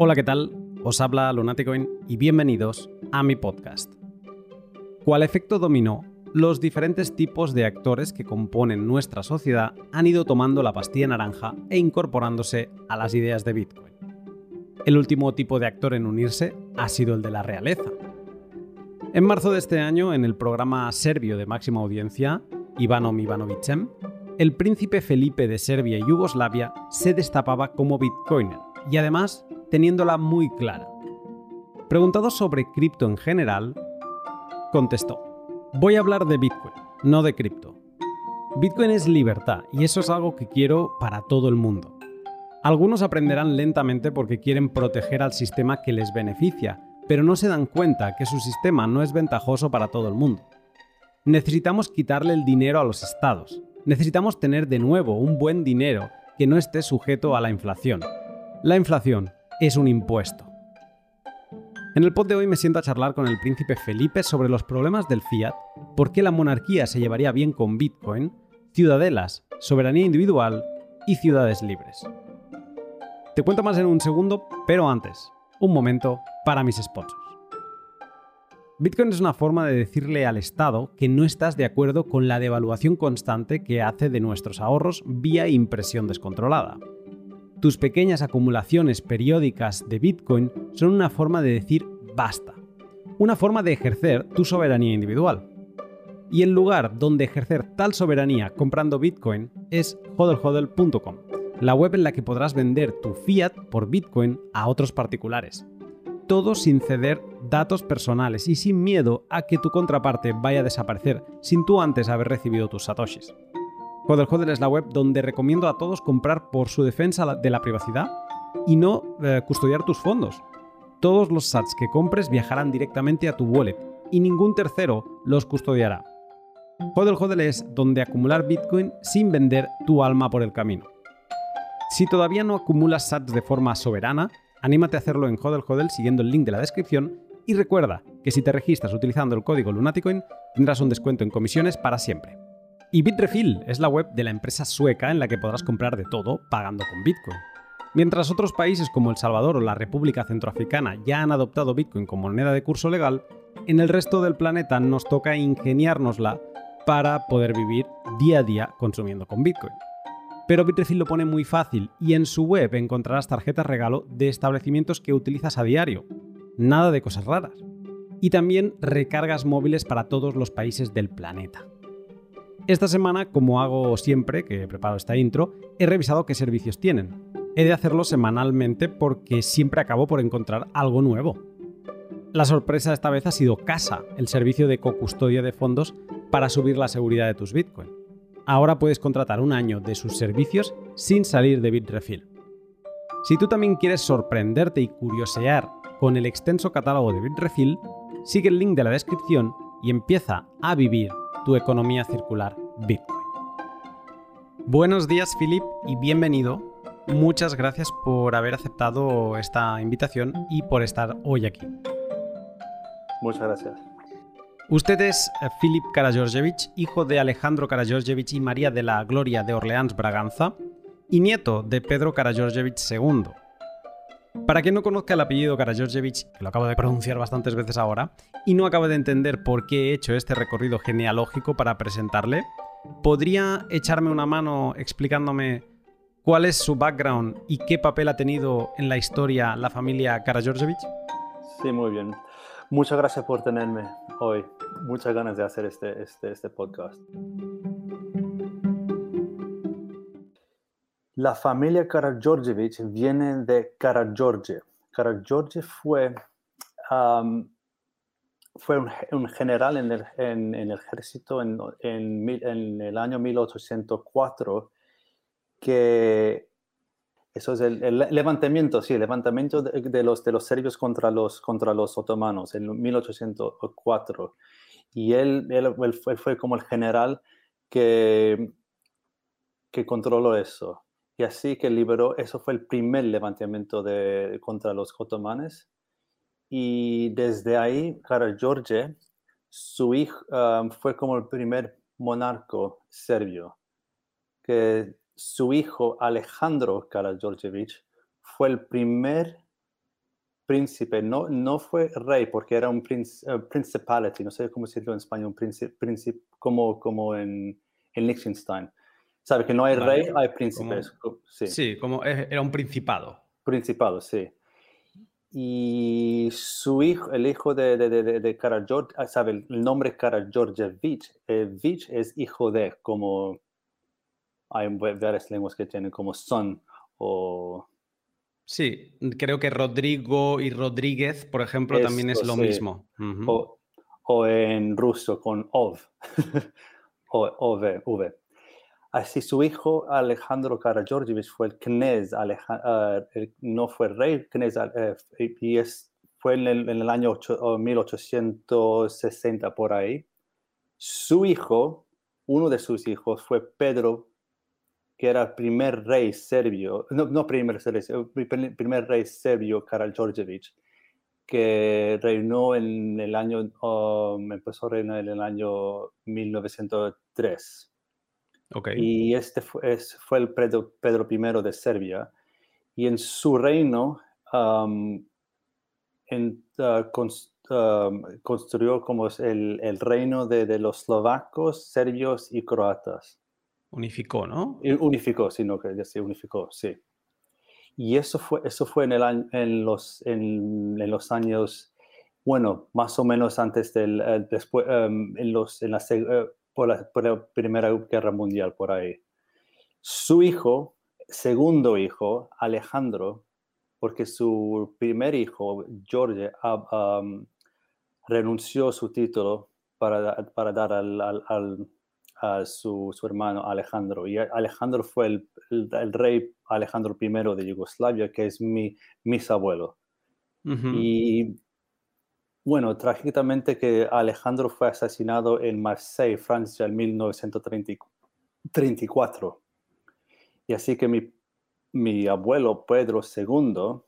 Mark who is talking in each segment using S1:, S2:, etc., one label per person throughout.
S1: Hola, ¿qué tal? Os habla Lunaticoin y bienvenidos a mi podcast. Cual efecto dominó, los diferentes tipos de actores que componen nuestra sociedad han ido tomando la pastilla naranja e incorporándose a las ideas de Bitcoin. El último tipo de actor en unirse ha sido el de la realeza. En marzo de este año, en el programa serbio de máxima audiencia, Ivanom Ivanovicem, el príncipe Felipe de Serbia y Yugoslavia se destapaba como bitcoiner y además teniéndola muy clara. Preguntado sobre cripto en general, contestó, voy a hablar de Bitcoin, no de cripto. Bitcoin es libertad y eso es algo que quiero para todo el mundo. Algunos aprenderán lentamente porque quieren proteger al sistema que les beneficia, pero no se dan cuenta que su sistema no es ventajoso para todo el mundo. Necesitamos quitarle el dinero a los estados. Necesitamos tener de nuevo un buen dinero que no esté sujeto a la inflación. La inflación es un impuesto. En el pod de hoy me siento a charlar con el príncipe Felipe sobre los problemas del fiat, por qué la monarquía se llevaría bien con Bitcoin, ciudadelas, soberanía individual y ciudades libres. Te cuento más en un segundo, pero antes, un momento para mis sponsors. Bitcoin es una forma de decirle al Estado que no estás de acuerdo con la devaluación constante que hace de nuestros ahorros vía impresión descontrolada. Tus pequeñas acumulaciones periódicas de Bitcoin son una forma de decir basta, una forma de ejercer tu soberanía individual. Y el lugar donde ejercer tal soberanía comprando Bitcoin es hodlhodl.com, la web en la que podrás vender tu fiat por Bitcoin a otros particulares. Todo sin ceder datos personales y sin miedo a que tu contraparte vaya a desaparecer sin tú antes haber recibido tus satoshis. HODL es la web donde recomiendo a todos comprar por su defensa de la privacidad y no eh, custodiar tus fondos. Todos los sats que compres viajarán directamente a tu wallet y ningún tercero los custodiará. HODL es donde acumular Bitcoin sin vender tu alma por el camino. Si todavía no acumulas sats de forma soberana, anímate a hacerlo en HODL siguiendo el link de la descripción y recuerda que si te registras utilizando el código Lunaticoin tendrás un descuento en comisiones para siempre. Y Bitrefill es la web de la empresa sueca en la que podrás comprar de todo pagando con Bitcoin. Mientras otros países como El Salvador o la República Centroafricana ya han adoptado Bitcoin como moneda de curso legal, en el resto del planeta nos toca ingeniárnosla para poder vivir día a día consumiendo con Bitcoin. Pero Bitrefill lo pone muy fácil y en su web encontrarás tarjetas regalo de establecimientos que utilizas a diario. Nada de cosas raras. Y también recargas móviles para todos los países del planeta. Esta semana, como hago siempre que preparo esta intro, he revisado qué servicios tienen. He de hacerlo semanalmente porque siempre acabo por encontrar algo nuevo. La sorpresa esta vez ha sido Casa, el servicio de co-custodia de fondos para subir la seguridad de tus Bitcoin. Ahora puedes contratar un año de sus servicios sin salir de Bitrefill. Si tú también quieres sorprenderte y curiosear con el extenso catálogo de Bitrefill, sigue el link de la descripción y empieza a vivir tu economía circular Bitcoin. Buenos días, Philip, y bienvenido. Muchas gracias por haber aceptado esta invitación y por estar hoy aquí.
S2: Muchas gracias.
S1: Usted es eh, Philip Karageorgievich, hijo de Alejandro Karageorgievich y María de la Gloria de Orleans Braganza, y nieto de Pedro Karageorgievich II. Para quien no conozca el apellido Karageorgievich, que lo acabo de pronunciar bastantes veces ahora, y no acaba de entender por qué he hecho este recorrido genealógico para presentarle, ¿podría echarme una mano explicándome cuál es su background y qué papel ha tenido en la historia la familia Karageorgievich?
S2: Sí, muy bien. Muchas gracias por tenerme hoy. Muchas ganas de hacer este, este, este podcast. La familia Karageorgievich viene de Karageorge. Karageorge fue, fue un, general en el, en, el ejército en, en, el año 1804 que eso es el, levantamiento, sí, el levantamiento de, los, de los serbios contra los, contra los otomanos en 1804. Y él, él, fue, fue, como el general que, que controló eso. Y así que liberó, eso fue el primer levantamiento de, contra los otomanes. Y desde ahí, Kara George, su hijo, um, fue como el primer monarco serbio. Que su hijo Alejandro Karageorgievich fue el primer príncipe, no, no fue rey porque era un uh, principality, no sé cómo decirlo en español, príncipe, como, como en, en Liechtenstein. ¿Sabe que no hay rey, hay príncipes?
S1: sí. sí, como era un principado.
S2: Principado, sí. Y su hijo, el hijo de, de, de, de ah, ¿sabe? El nombre Karageorgevich, eh, Vich es hijo de, como hay varias lenguas que tienen como son o...
S1: Sí, creo que Rodrigo y Rodríguez, por ejemplo, también es lo mismo.
S2: o, en ruso con ov, o, ov, v. Así su hijo Alejandro Karageorgevich fue el knez, uh, no fue rey, knez, uh, y es, fue en el, año 1860 por ahí. Su hijo, uno de sus hijos fue Pedro, que era el primer rey serbio, no, no primer, el primer rey serbio Karageorgevich, que reinó en el año, um, empezó a reinar en el año 1903 y este fue, fue el Pedro, Pedro, I de Serbia. Y en su reino um, en, uh, um, construyó como el, el reino de, de, los eslovacos, serbios y croatas.
S1: Unificó, ¿no?
S2: unificó, sino que ya se unificó, sí. Y eso fue, eso fue en, el, en, los, en, en los años, bueno, más o menos antes del, después, um, en, los, en la, por la, Primera Guerra Mundial, por ahí. Su hijo, segundo hijo, Alejandro, porque su primer hijo, George, renunció a su título para, para dar al, a su, su, hermano Alejandro. Y Alejandro fue el, el, rey Alejandro I de Yugoslavia, que es mi bisabuelo. Y bueno, trágicamente que Alejandro fue asesinado en Marseille, Francia, en 1934. Y así que mi, mi abuelo Pedro II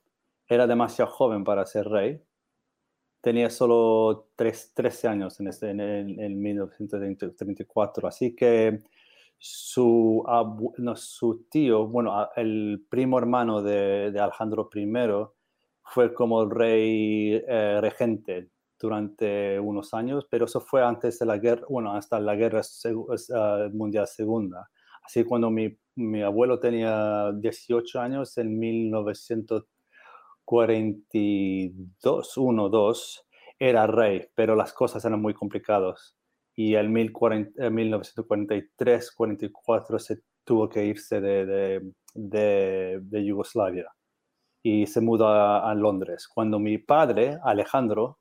S2: era demasiado joven para ser rey. Tenía solo 13 años en, este, en, 1934. Así que su, su tío, bueno, el primo hermano de, de Alejandro I, fue como el rey eh, regente durante unos años, pero eso fue antes de la guerra, bueno, hasta la guerra uh, mundial segunda. Así cuando mi, mi, abuelo tenía 18 años, en 1942, 1, 2, era rey, pero las cosas eran muy complicadas. Y en 1943, 44 se tuvo que irse de, de Yugoslavia y se mudó a, Londres. Cuando mi padre, Alejandro,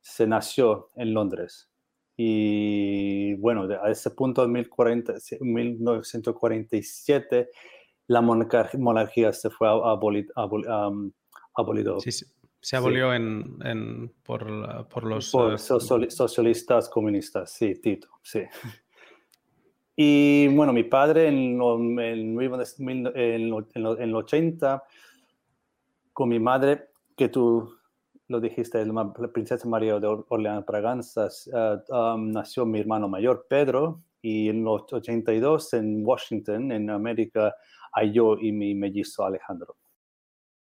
S2: se nació en Londres. Y bueno, a ese punto, en 1947, la monarquía, se fue abolido.
S1: Sí, sí. Se abolió en, por, por, los...
S2: Por eh, socialistas comunistas, sí, Tito, sí. Y bueno, mi padre en, en, en, en 80 con mi madre, que tú lo dijiste, la princesa María de Orleans Braganza, eh, um, nació mi hermano mayor, Pedro, y en los 82 en Washington, en América, hay yo y mi mellizo Alejandro.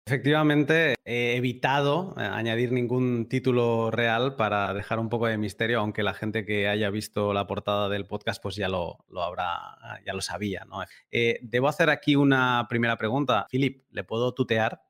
S1: Efectivamente, he evitado eh, añadir ningún título real para dejar un poco de misterio, aunque la gente que haya visto la portada del podcast pues ya lo, lo habrá, ya lo sabía. Eh, debo hacer aquí una primera pregunta. Philip, ¿le puedo tutear?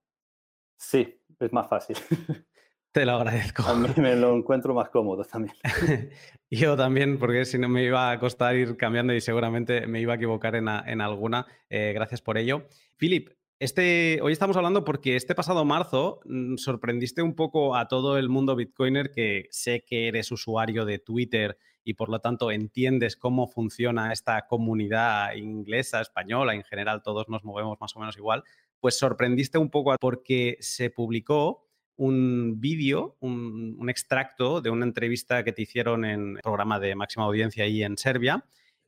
S2: Sí, es más fácil.
S1: Te lo agradezco.
S2: A mí me lo encuentro más cómodo también.
S1: Yo también, porque si no me iba a costar ir cambiando y seguramente me iba a equivocar en, alguna. Eh, gracias por ello. Philip, este, hoy estamos hablando porque este pasado marzo mm, sorprendiste un poco a todo el mundo bitcoiner que sé que eres usuario de Twitter y por lo tanto entiendes cómo funciona esta comunidad inglesa, española, en general todos nos movemos más o menos igual pues sorprendiste un poco porque se publicó un vídeo, un, extracto de una entrevista que te hicieron en el programa de máxima audiencia ahí en Serbia,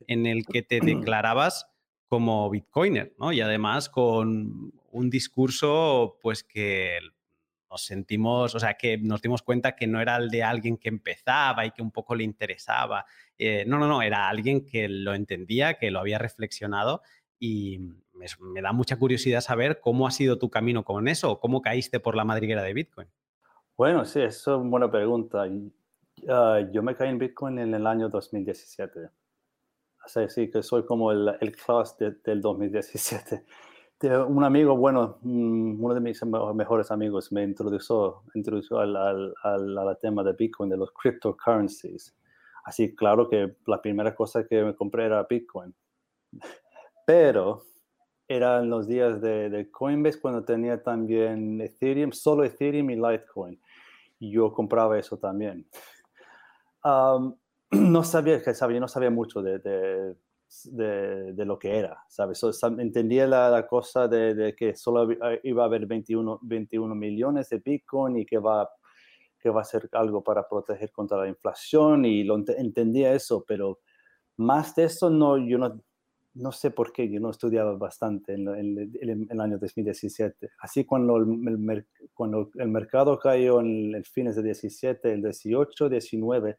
S1: en el que te declarabas como bitcoiner, ¿no? Y además con un discurso, pues que nos sentimos, o sea, que nos dimos cuenta que no era el de alguien que empezaba y que un poco le interesaba. Eh, no, no, no, era alguien que lo entendía, que lo había reflexionado y me, da mucha curiosidad saber cómo ha sido tu camino con eso, cómo caíste por la madriguera de Bitcoin.
S2: Bueno, sí, eso es una buena pregunta. Ah, yo me caí en Bitcoin en el año 2017. Así sí, que soy como el, el class del 2017. Un amigo, bueno, mm, uno de mis mejores amigos me introdujo, introdujo al, al, al, tema de Bitcoin, de los cryptocurrencies. Así, claro que la primera cosa que me compré era Bitcoin. Pero eran los días de, de, Coinbase cuando tenía también Ethereum, solo Ethereum y Litecoin. Yo compraba eso también. no sabía que sabía, no sabía mucho de, de, de, lo que era, ¿sabes? entendía la, la cosa de, que solo iba a haber 21, 21 millones de Bitcoin y que va, que va a ser algo para proteger contra la inflación y lo entendía eso, pero más de eso no, yo no, no sé por qué, yo no estudiaba bastante en, el año 2017. Así cuando el, cuando el mercado cayó en el fines de 17, el 18, 19,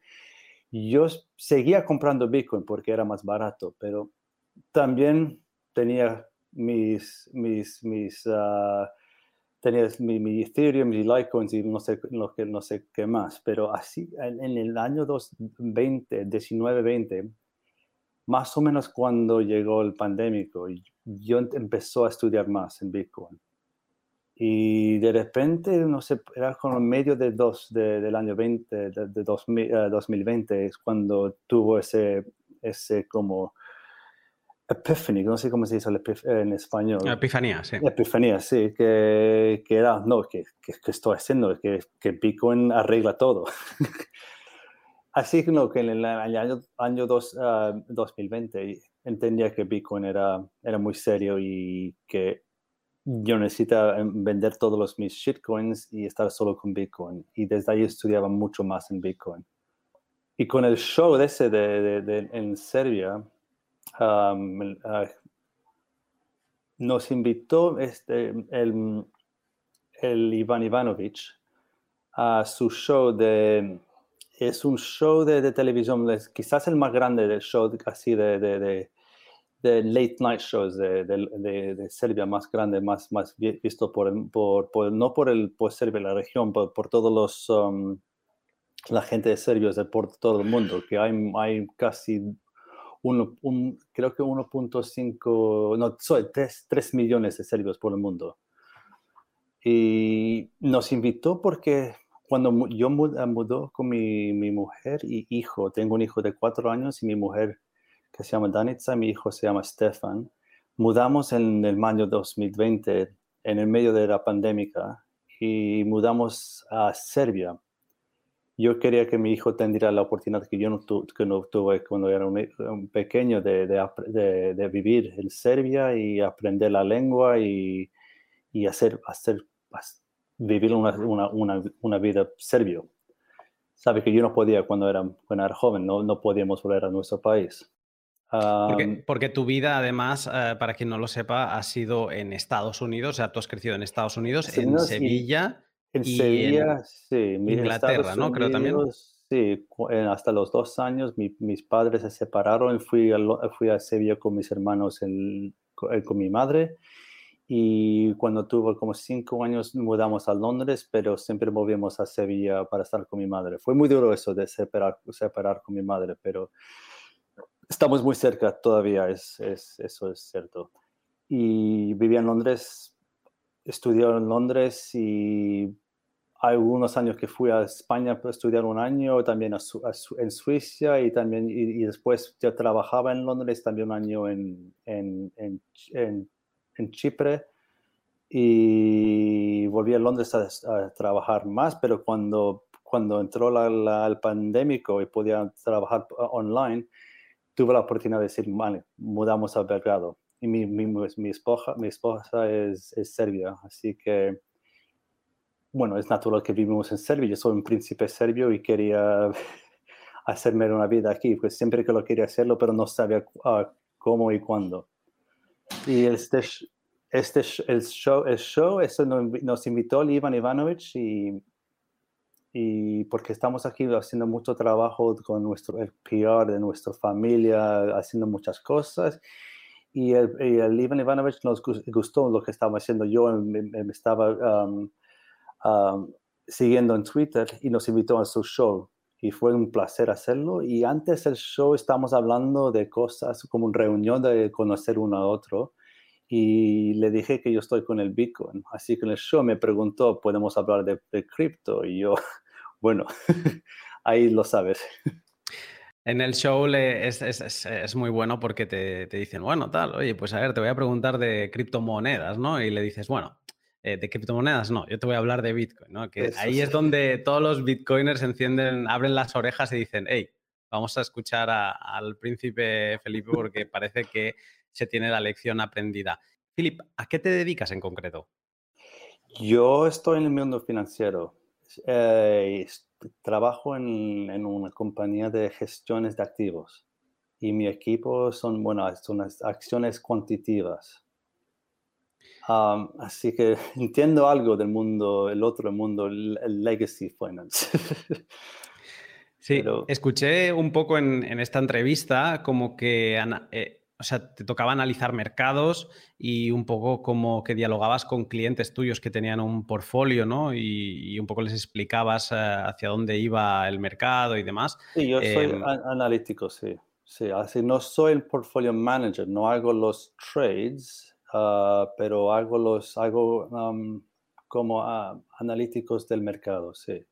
S2: yo seguía comprando Bitcoin porque era más barato, pero también tenía mis, mis, mis, uh, tenía mi, Ethereum, mi Litecoin y no sé, que, no sé qué más. Pero así, en, el año 2020, 19, 20, más o menos cuando llegó el pandémico, yo empezó a estudiar más en Bitcoin. Y de repente, no sé, era como medio de dos, del año 20, de, de 2020, eh, es cuando tuvo ese, ese como epiphany, no sé cómo se dice en español.
S1: Epifanía, sí.
S2: Epifanía, sí, que, que era, no, que, que, estoy haciendo, que, que Bitcoin arregla todo. Así que en el año, año dos, 2020 ah, entendía que Bitcoin era, era muy serio y que yo necesitaba em, vender todos los mis shitcoins y estar solo con Bitcoin. Y desde ahí estudiaba mucho más en Bitcoin. Y con el show de ese de, de, en Serbia, ah, nos invitó este, el, el Iván Ivanovich a su show de es un show de, de televisión, quizás el más grande del show así de, de, de late night shows de, Serbia, más grande, más, más visto por, por, por, no por, el, por Serbia, la región, por, por todos los, um, la gente de Serbia, de por todo el mundo, que hay, hay casi uno, un, creo que 1.5, no, soy 3, 3 millones de serbios por el mundo. Y nos invitó porque cuando yo ah, mudó con mi, mi, mujer y hijo, tengo un hijo de cuatro años y mi mujer que se llama Danica, mi hijo se llama Stefan, mudamos en el año 2020, en el medio de la pandemia, y mudamos a Serbia. Yo quería que mi hijo tendría la oportunidad que yo no, que no tuve cuando era un, pequeño de, de, de, vivir en Serbia y aprender la lengua y, y hacer, hacer vivir una, una, una, vida serbio. Sabe que yo no podía cuando era, cuando era joven, no, no podíamos volver a nuestro país.
S1: Porque, porque, tu vida, además, eh, para quien no lo sepa, ha sido en Estados Unidos, o sea, tú has crecido en Estados Unidos, en Sevilla.
S2: En Sevilla, sí.
S1: Inglaterra, ¿no? Creo también.
S2: Sí, hasta los dos años mis padres se separaron y fui a, fui a Sevilla con mis hermanos, en, con mi madre y cuando tuve como cinco años mudamos a Londres, pero siempre volvimos a Sevilla para estar con mi madre. Fue muy duro eso de separar, separar con mi madre, pero estamos muy cerca todavía, es, es, eso es cierto. Y vivía en Londres, estudié en Londres y algunos años que fui a España para estudiar un año, también en Suiza y también y, después ya trabajaba en Londres también un año en, en, en, en en Chipre y volví a Londres a, trabajar más, pero cuando, cuando entró la, el pandémico y podía trabajar online, tuve la oportunidad de decir, vale, mudamos a Belgrado. Y mi, mi, mi esposa, mi esposa es, es, serbia, así que, bueno, es natural que vivimos en Serbia. Yo soy un príncipe serbio y quería hacerme una vida aquí, pues siempre que lo quería hacerlo, pero no sabía ah, cómo y cuándo. Y este, este el show, el show eso nos invitó Ivan Ivanovich y, y porque estamos aquí haciendo mucho trabajo con nuestro el PR de nuestra familia, haciendo muchas cosas. Y el, el Ivan Ivanovich nos gustó lo que estaba haciendo yo, me, estaba um, um, siguiendo en Twitter y nos invitó a su show y fue un placer hacerlo. Y antes del show estábamos hablando de cosas como una reunión de conocer uno a otro y le dije que yo estoy con el Bitcoin. Así que en el show me preguntó, ¿podemos hablar de, de cripto? Y yo, bueno, ahí lo sabes.
S1: En el show es, es, es, muy bueno porque te, te, dicen, bueno, tal, oye, pues a ver, te voy a preguntar de criptomonedas, ¿no? Y le dices, bueno, eh, de criptomonedas no, yo te voy a hablar de Bitcoin, ¿no? Que ahí es donde todos los Bitcoiners encienden, abren las orejas y dicen, hey, vamos a escuchar al príncipe Felipe porque parece que se tiene la lección aprendida. Philip, ¿a qué te dedicas en concreto?
S2: Yo estoy en el mundo financiero. Eh, trabajo en, una compañía de gestiones de activos y mi equipo son, bueno, son acciones cuantitativas. Así que entiendo algo del mundo, el otro mundo, el, legacy finance.
S1: sí, escuché un poco en, esta entrevista como que eh, o sea, te tocaba analizar mercados y un poco como que dialogabas con clientes tuyos que tenían un portfolio, ¿no? Y, un poco les explicabas eh, hacia dónde iba el mercado y demás.
S2: Sí, yo soy em, analítico, sí. Sí, así no soy el portfolio manager, no hago los trades, ah, pero hago los, hago como ah, analíticos del mercado, sí.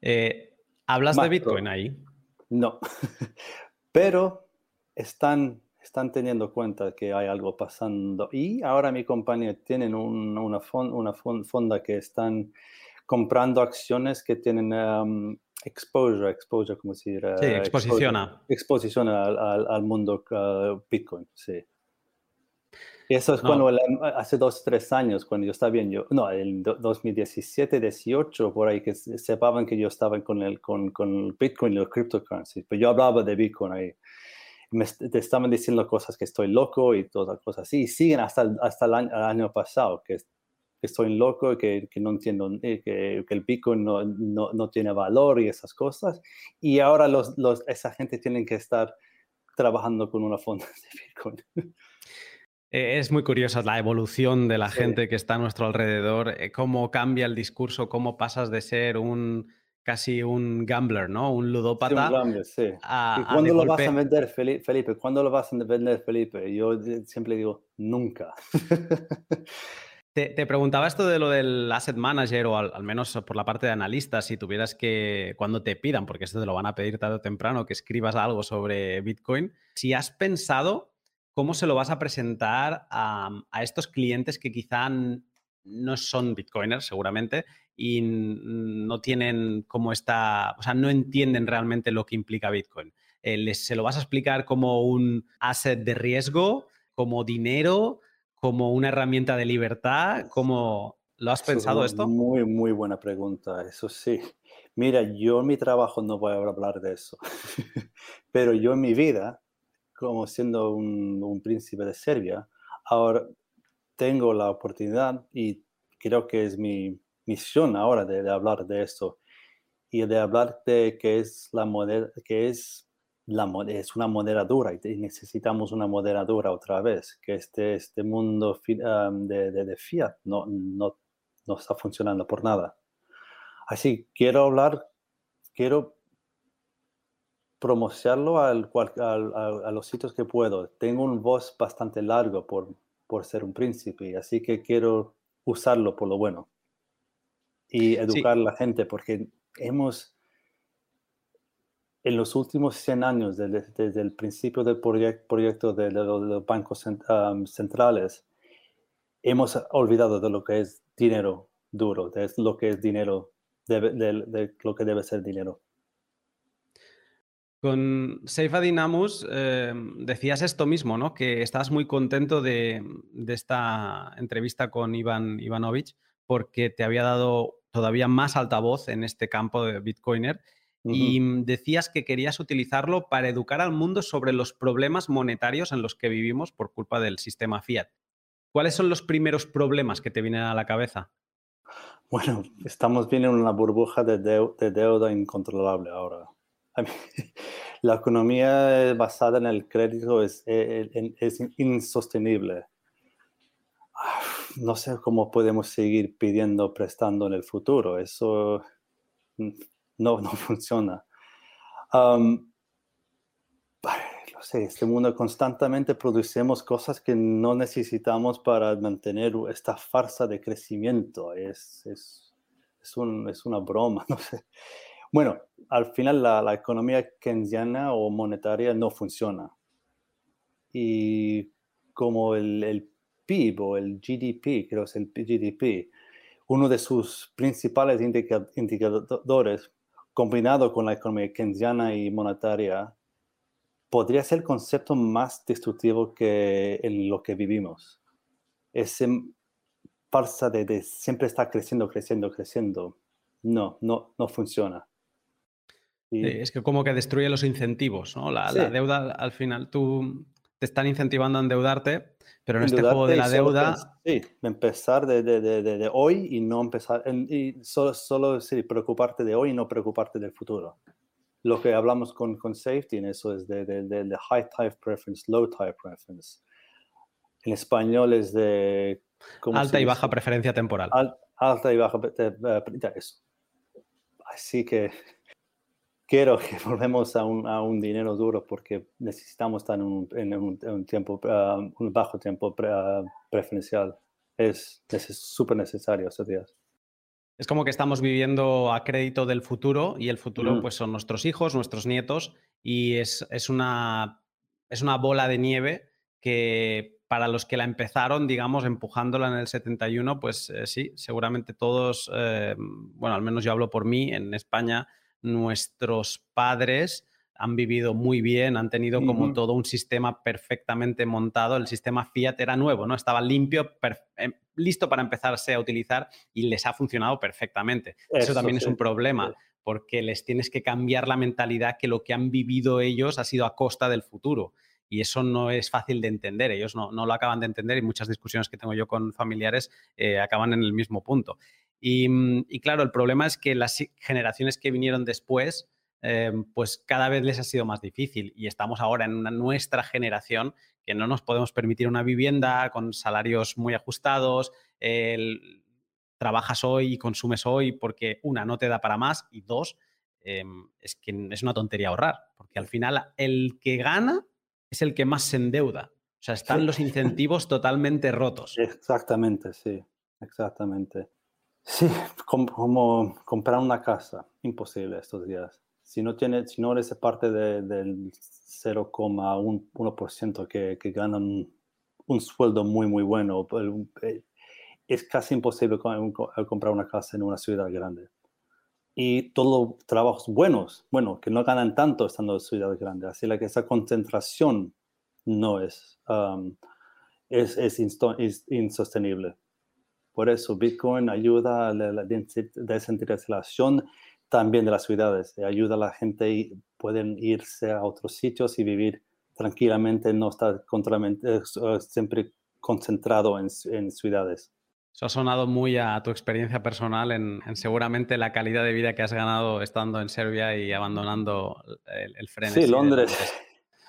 S1: Eh, ¿Hablas de Bitcoin ahí?
S2: No, pero están, están teniendo cuenta que hay algo pasando. Y ahora mi compañía tienen una, una fonda que están comprando acciones que tienen um, exposure, exposure, como.
S1: Sí, exposición.
S2: Exposición al, al, mundo uh, Bitcoin, sí. Eso es cuando, hace dos, tres años, cuando yo estaba bien, yo, no, en 2017, 18, por ahí, que sepaban que yo estaba con el, con, con Bitcoin y los cryptocurrencies, pero yo hablaba de Bitcoin ahí me te estaban diciendo cosas que estoy loco y todas las cosas así. Y siguen hasta, hasta el año, pasado, que, estoy loco, que, que no entiendo, eh, que, que, el Bitcoin no, no, no, tiene valor y esas cosas. Y ahora los, los, esa gente tiene que estar trabajando con una fonda de Bitcoin.
S1: E, es muy curiosa la evolución de la gente que está a nuestro alrededor, eh, cómo cambia el discurso, cómo pasas de ser un casi un gambler, ¿no? Un ludópata.
S2: Sí, un gambler, sí. ¿Y cuándo lo vas a vender, Felipe? ¿Cuándo lo vas a vender, Felipe? Yo siempre digo, nunca.
S1: Te, preguntaba esto de lo del asset manager o al, menos por la parte de analista, si tuvieras que, cuando te pidan, porque esto te lo van a pedir tarde o temprano, que escribas algo sobre Bitcoin, si has pensado cómo se lo vas a presentar a, a estos clientes que quizá no son bitcoiners seguramente y no tienen como esta, o sea, no entienden realmente lo que implica Bitcoin. Eh, les, ¿Se lo vas a explicar como un asset de riesgo, como dinero, como una herramienta de libertad? ¿Cómo lo has pensado esto?
S2: Muy, muy buena pregunta, eso sí. Mira, yo en mi trabajo no voy a hablar de eso, pero yo en mi vida, como siendo un, un príncipe de Serbia, ahora tengo la oportunidad y creo que es mi misión ahora de, hablar de esto y de hablar de que es la moneda, que es la es una moderadura y necesitamos una moderadura otra vez, que este, este mundo de, de, fiat no, no, no está funcionando por nada. Así, quiero hablar, quiero promocionarlo al, a los sitios que puedo. Tengo un voz bastante largo por, por ser un príncipe, así que quiero usarlo por lo bueno y educar a la gente, porque hemos, en los últimos 100 años, desde, el principio del proyecto de, los bancos centrales, hemos olvidado de lo que es dinero duro, de lo que es dinero, de, lo que debe ser dinero.
S1: Con Seifa Dinamus em, decías esto mismo, ¿no? Que estás muy contento de, esta entrevista con Iván Ivanovich porque te había dado todavía más altavoz en este campo de Bitcoiner y decías que querías utilizarlo para educar al mundo sobre los problemas monetarios en los que vivimos por culpa del sistema fiat. ¿Cuáles son los primeros problemas que te vienen a la cabeza?
S2: Bueno, estamos bien en una burbuja de, deuda incontrolable ahora. La economía basada en el crédito es, es insostenible no sé cómo podemos seguir pidiendo, prestando en el futuro. Eso no, no funciona. Um, no sé, este mundo constantemente producimos cosas que no necesitamos para mantener esta farsa de crecimiento. Es, es, es, un, es una broma, no sé. Bueno, al final la, economía keynesiana o monetaria no funciona. Y como el, PIB o el GDP, creo que es el GDP, uno de sus principales indicadores, combinado con la economía keynesiana y monetaria, podría ser el concepto más destructivo que en lo que vivimos. Ese farsa de, siempre estar creciendo, creciendo, creciendo. No, no, no funciona.
S1: Es que como que destruye los incentivos, ¿no? La, la, deuda, al final, tú te están incentivando a endeudarte, pero en este juego de la deuda...
S2: sí, empezar de, de, de, hoy y no empezar, y solo, solo sí, preocuparte de hoy y no preocuparte del futuro. Lo que hablamos con, con safety en eso es de, de, high type preference, low type preference. En español es de...
S1: Alta y baja preferencia temporal.
S2: alta y baja... preferencia eso. Así que quiero que volvemos a un, a un, dinero duro porque necesitamos estar en un, en un, tiempo, ah, un bajo tiempo ah, preferencial. Es súper necesario estos días.
S1: Es como que estamos viviendo a crédito del futuro y el futuro pues son nuestros hijos, nuestros nietos y es, es, una, es una bola de nieve que para los que la empezaron, digamos, empujándola en el 71, pues eh, sí, seguramente todos, eh, bueno, al menos yo hablo por mí, en España nuestros padres han vivido muy bien, han tenido como todo un sistema perfectamente montado. El sistema Fiat era nuevo, ¿no? Estaba limpio, em, listo para empezarse a utilizar y les ha funcionado perfectamente. Eso, también es un problema, porque les tienes que cambiar la mentalidad que lo que han vivido ellos ha sido a costa del futuro. Y eso no es fácil de entender, ellos no, lo acaban de entender y muchas discusiones que tengo yo con familiares eh, acaban en el mismo punto. Mm, y, claro, el problema es que las generaciones que vinieron después, eh, pues cada vez les ha sido más difícil y estamos ahora en una, nuestra generación que no nos podemos permitir una vivienda con salarios muy ajustados, trabajas hoy y consumes hoy porque una, no te da para más y dos, em, es que es una tontería ahorrar, porque al final el que gana es el que más se endeuda. O sea, están los incentivos totalmente rotos.
S2: Exactamente, sí, exactamente. Sí, como, comprar una casa, imposible estos días. Si no, tiene, si no eres parte del 0,1% que, que ganan un sueldo muy, muy bueno, es casi imposible comprar una casa en una ciudad grande. Y todos trabajos buenos, bueno, que no ganan tanto estando en ciudades grandes. Así que esa concentración no es, um, es, es insostenible. Por eso Bitcoin ayuda a la descentralización también de las ciudades, ayuda a la gente y pueden irse a otros sitios y vivir tranquilamente, no estar eh, siempre concentrado en, ciudades.
S1: Eso ha sonado muy a tu experiencia personal en, seguramente la calidad de vida que has ganado estando en Serbia y abandonando el, el
S2: Sí, Londres.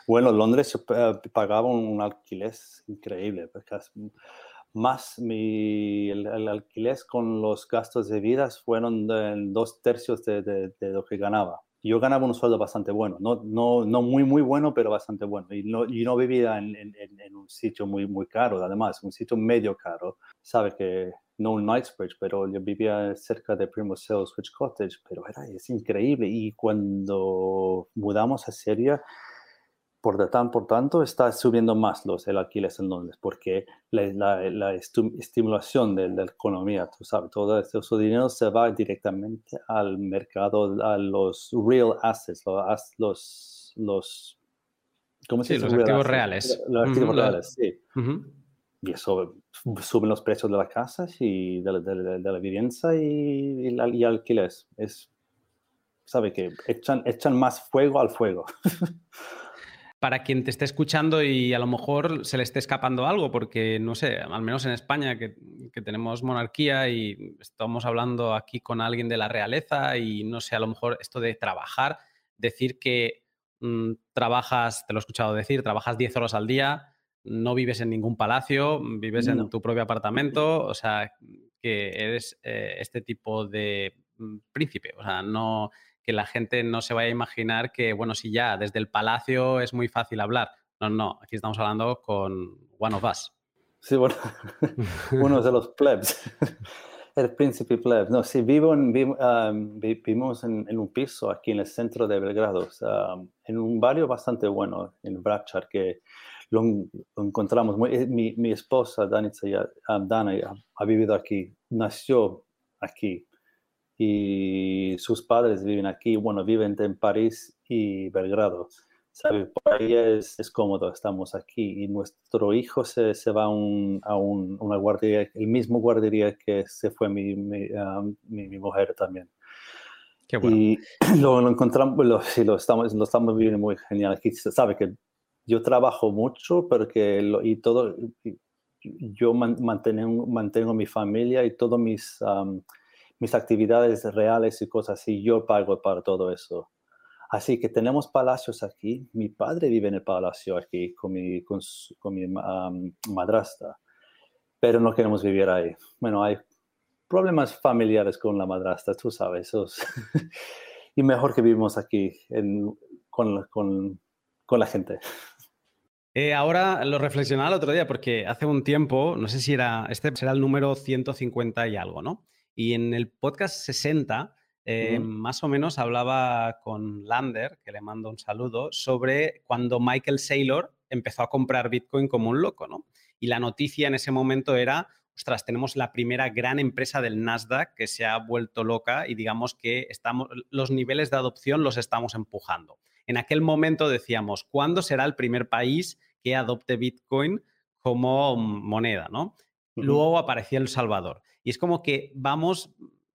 S2: Bueno, Londres eh, pagaba un alquiler increíble, porque más mi, el, alquiler con los gastos de vida fueron dos tercios de, de, lo que ganaba. Yo ganaba un sueldo bastante bueno, no, no, no muy, muy bueno, pero bastante bueno. Y no, y no vivía en, en, en, un sitio muy, muy caro, además, un sitio medio caro. Sabe que no un Knightsbridge, pero yo vivía cerca de Primo Sales Switch Cottage, pero era, es increíble. Y cuando mudamos a Serbia, por, tan, por tanto, está subiendo más los, el alquiler en Londres, porque la, la, estimulación de, la economía, tú sabes, todo ese, dinero se va directamente al mercado, a los real assets, los, los,
S1: ¿cómo se dice? Los activos reales.
S2: Los activos reales, sí. Y eso suben los precios de las casas y de, de la vivienda y, y, y alquileres. Es, sabe que echan, echan más fuego al fuego.
S1: para quien te esté escuchando y a lo mejor se le esté escapando algo, porque no sé, al menos en España que, tenemos monarquía y estamos hablando aquí con alguien de la realeza y no sé, a lo mejor esto de trabajar, decir que mm, trabajas, te lo he escuchado decir, trabajas 10 horas al día, no vives en ningún palacio, vives en tu propio apartamento, o sea, que eres eh, este tipo de mm, príncipe, o sea, no que la gente no se vaya a imaginar que, bueno, si ya desde el palacio es muy fácil hablar. No, no, aquí estamos hablando con one of us.
S2: Sí, bueno, uno de los plebs. El príncipe plebs. No, sí, vivo en, um, vivimos en, un piso aquí en el centro de Belgrado, en un barrio bastante bueno, en Vračar, que lo, encontramos. Muy, eh, mi, mi, esposa, Danica, um, Dana, ha vivido aquí, nació aquí y sus padres viven aquí, bueno, viven en París y Belgrado. ¿sabe? Por ahí es, es, cómodo, estamos aquí y nuestro hijo se, se va un, a un, una guardería, el mismo guardería que se fue mi, mi, uh, mi, mi mujer también.
S1: Qué bueno.
S2: Y lo, lo encontramos, lo, sí, lo, estamos, lo estamos viviendo muy genial. Aquí se sabe que yo trabajo mucho porque lo, y todo, yo mantengo, mantengo mi familia y todas mis, um, mis actividades reales y cosas así, yo pago para todo eso. Así que tenemos palacios aquí. Mi padre vive en el palacio aquí con mi, con, mi madrastra, pero no queremos vivir ahí. Bueno, hay problemas familiares con la madrastra, tú sabes. y mejor que vivimos aquí con, con, con, la gente.
S1: Eh, ahora lo reflexionaba el otro día porque hace un tiempo, no sé si era, este será el número 150 y algo, ¿no? Y en el podcast 60 eh, más o menos hablaba con Lander, que le mando un saludo, sobre cuando Michael Saylor empezó a comprar Bitcoin como un loco, ¿no? Y la noticia en ese momento era, ostras, tenemos la primera gran empresa del Nasdaq que se ha vuelto loca y digamos que estamos, los niveles de adopción los estamos empujando. En aquel momento decíamos, ¿cuándo será el primer país que adopte Bitcoin como moneda, ¿no? Luego aparecía El Salvador. Y es como que vamos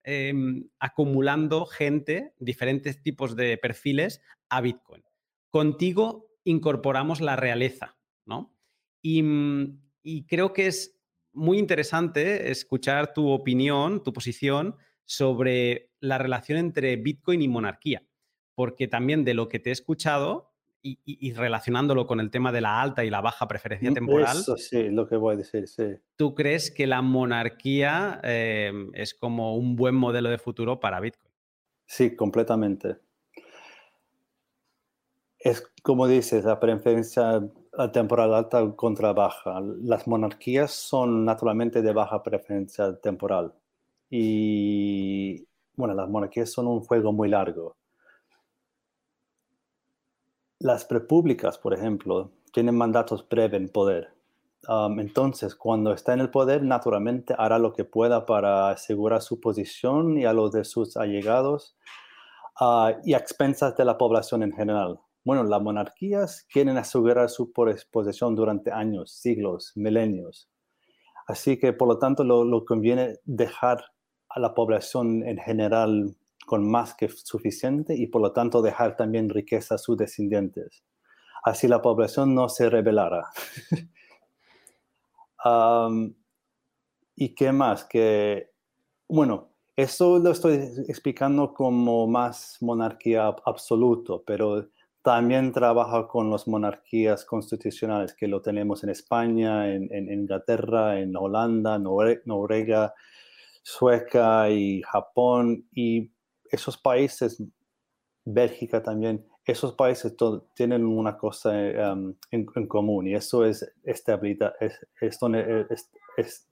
S1: Em, acumulando gente, diferentes tipos de perfiles a Bitcoin. Contigo incorporamos la realeza, ¿no? Mm, y creo que es muy interesante escuchar tu opinión, tu posición sobre la relación entre Bitcoin y monarquía, porque también de lo que te he escuchado, y, relacionándolo con el tema de la alta y la baja preferencia mm, temporal.
S2: Eso sí, lo que voy a decir, sí.
S1: ¿Tú crees que la monarquía em, es como un buen modelo de futuro para Bitcoin?
S2: Sí, completamente. Es como dices, la preferencia temporal alta contra baja. Las monarquías son naturalmente de baja preferencia temporal. Y bueno, las monarquías son un juego muy largo las repúblicas, por ejemplo, tienen mandatos breves en poder. Entonces, cuando está en el poder, naturalmente hará lo que pueda para asegurar su posición y a los de sus allegados uh, y a expensas de la población en general. Bueno, las monarquías quieren asegurar su posición durante años, siglos, milenios. Así que, por lo tanto, lo conviene dejar a la población en general con más que suficiente y por lo tanto dejar también riqueza a sus descendientes. Así la población no se rebelará. ¿Y qué más? Que, bueno, eso lo estoy explicando como más monarquía absoluto, pero también trabaja con las monarquías constitucionales que lo tenemos en España, en, Inglaterra, en Holanda, Noruega, Sueca y Japón. Esos países, Bélgica también, esos países tienen una cosa em, en, común y eso es estabilidad, es, es,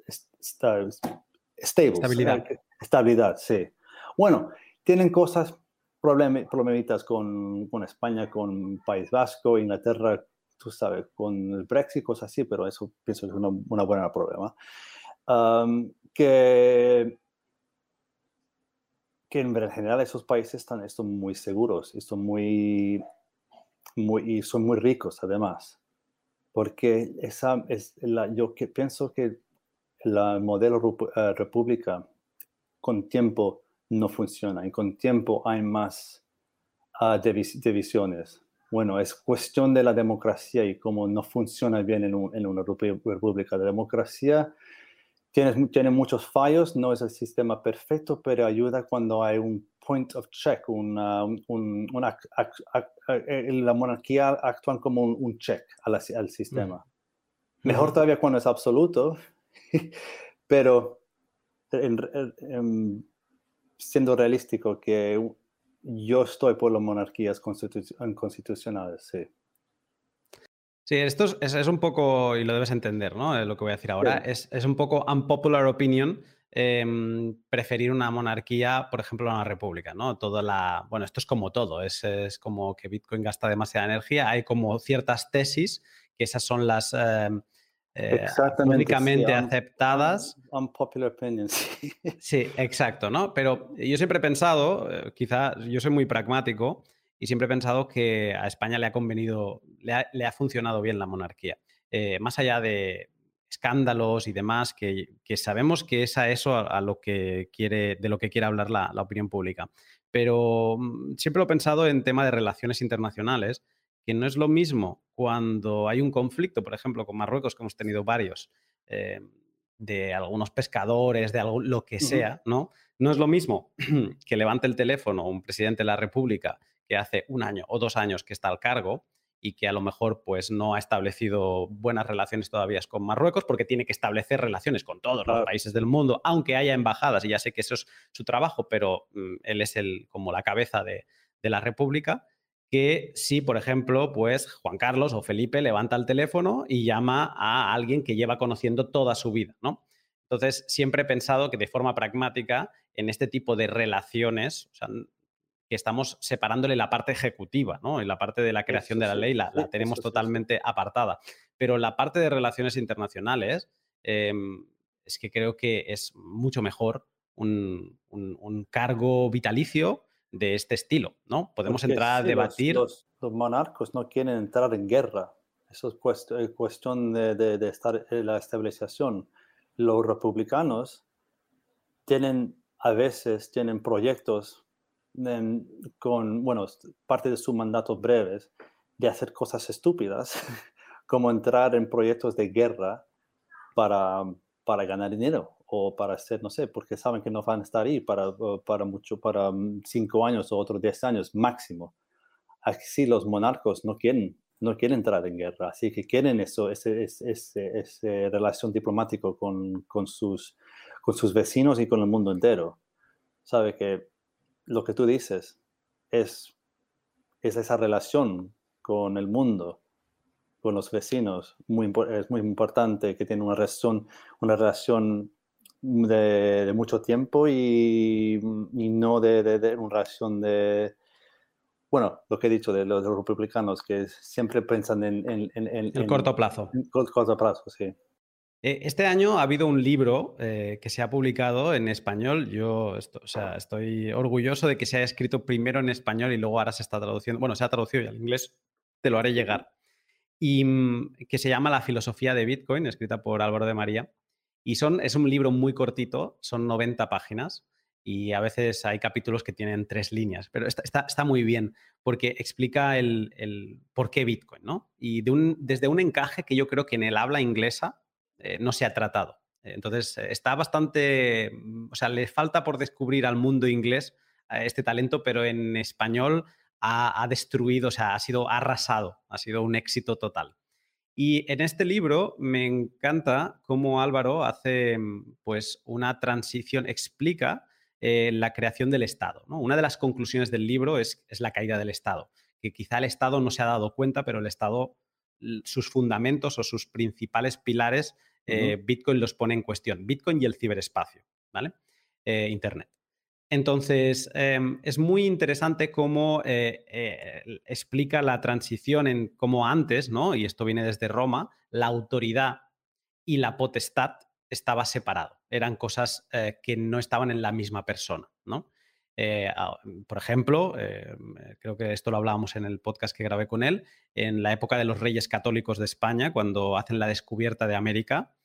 S1: estabilidad.
S2: Estabilidad, sí. Bueno, tienen cosas, problemitas con, con, España, con País Vasco, Inglaterra, tú sabes, con el Brexit, cosas así, pero eso pienso que es una, una buena problema. que que en general esos países están, están muy seguros son muy, muy, y son muy ricos además. Porque esa es la, yo que pienso que el modelo uh, república con tiempo no funciona y con tiempo hay más uh, divisiones. Bueno, es cuestión de la democracia y cómo no funciona bien en, en una república. La democracia tiene, muchos fallos, no es el sistema perfecto, pero ayuda cuando hay un point of check, una, un, eh, la monarquía actúa como un, check al, al sistema. Mejor todavía cuando es absoluto, pero siendo realístico que yo estoy por las monarquías constitucionales, sí.
S1: Sí, esto es, un poco, y lo debes entender, ¿no? Lo que voy a decir ahora, es, un poco unpopular opinion em, preferir una monarquía, por ejemplo, a una república, ¿no? Toda la, bueno, esto es como todo, es, como que Bitcoin gasta demasiada energía, hay como ciertas tesis, que esas son las... Em, eh, aceptadas.
S2: Unpopular opinions.
S1: sí, exacto, ¿no? Pero yo siempre he pensado, eh, quizá yo soy muy pragmático y siempre he pensado que a España le ha convenido, le ha, funcionado bien la monarquía. Eh, más allá de escándalos y demás, que, sabemos que es a eso a, lo que quiere, de lo que quiere hablar la, la opinión pública. Pero mm, siempre lo he pensado en tema de relaciones internacionales que no es lo mismo cuando hay un conflicto, por ejemplo, con Marruecos, que hemos tenido varios, eh, de algunos pescadores, de algo, lo que sea, ¿no? No es lo mismo que levante el teléfono un presidente de la República que hace un año o dos años que está al cargo y que a lo mejor pues no ha establecido buenas relaciones todavía con Marruecos porque tiene que establecer relaciones con todos los países del mundo, aunque haya embajadas y ya sé que eso es su trabajo, pero mm, él es el como la cabeza de, de la República que si, por ejemplo, pues Juan Carlos o Felipe levanta el teléfono y llama a alguien que lleva conociendo toda su vida, ¿no? Entonces, siempre he pensado que de forma pragmática, en este tipo de relaciones, que estamos separándole la parte ejecutiva, ¿no? Y la parte de la creación de la ley la, tenemos totalmente apartada. Pero la parte de relaciones internacionales, em, es que creo que es mucho mejor un cargo vitalicio de este estilo, ¿no? Podemos entrar a debatir.
S2: Los, monarcos no quieren entrar en guerra. Eso es eh, cuestión de, estar la estabilización. Los republicanos tienen, a veces, tienen proyectos con, bueno, parte de sus mandatos breves de hacer cosas estúpidas, como entrar en proyectos de guerra para, para ganar dinero o para hacer, no sé, porque saben que no van a estar ahí para, para mucho, para mm, cinco años o otros diez años máximo. Así los monarcos no quieren, no quieren entrar en guerra, así que quieren eso, ese, ese, ese, relación diplomática con, con, sus, con sus vecinos y con el mundo entero. Sabe que lo que tú dices es, es esa relación con el mundo con los vecinos muy, es muy importante que tiene una relación, una relación de, mucho tiempo y, no de, de, una relación de, bueno, lo que he dicho de los, republicanos, que siempre piensan en,
S1: el corto plazo.
S2: En corto plazo, sí.
S1: Eh, este año ha habido un libro eh, que se ha publicado en español. Yo o sea, estoy orgulloso de que se haya escrito primero en español y luego ahora se está traduciendo. Bueno, se ha traducido ya al inglés, te lo haré llegar. Y mm, que se llama La filosofía de Bitcoin, escrita por Álvaro de María. Y son, es un libro muy cortito, son 90 páginas y a veces hay capítulos que tienen tres líneas, pero está, está, muy bien porque explica el, el, por qué Bitcoin, ¿no? Y de un, desde un encaje que yo creo que en el habla inglesa eh, no se ha tratado. Entonces, eh, está bastante, mm, o sea, le falta por descubrir al mundo inglés este talento, pero en español ha, destruido, o sea, ha sido arrasado, ha sido un éxito total. Y en este libro me encanta cómo Álvaro hace mm, pues, una transición, explica eh, la creación del Estado. Una de las conclusiones del libro es, la caída del Estado, que quizá el Estado no se ha dado cuenta, pero el Estado, sus fundamentos o sus principales pilares, eh, Bitcoin los pone en cuestión. Bitcoin y el ciberespacio, ¿vale? Eh, Internet. Entonces, em, es muy interesante cómo eh, explica la transición en cómo antes, ¿no? Y esto viene desde Roma, la autoridad y la potestad estaba separado. Eran cosas que no estaban en la misma persona, ¿no? Por ejemplo, creo que esto lo hablábamos en el podcast que grabé con él, en la época de los reyes católicos de España, cuando hacen la descubierta de América,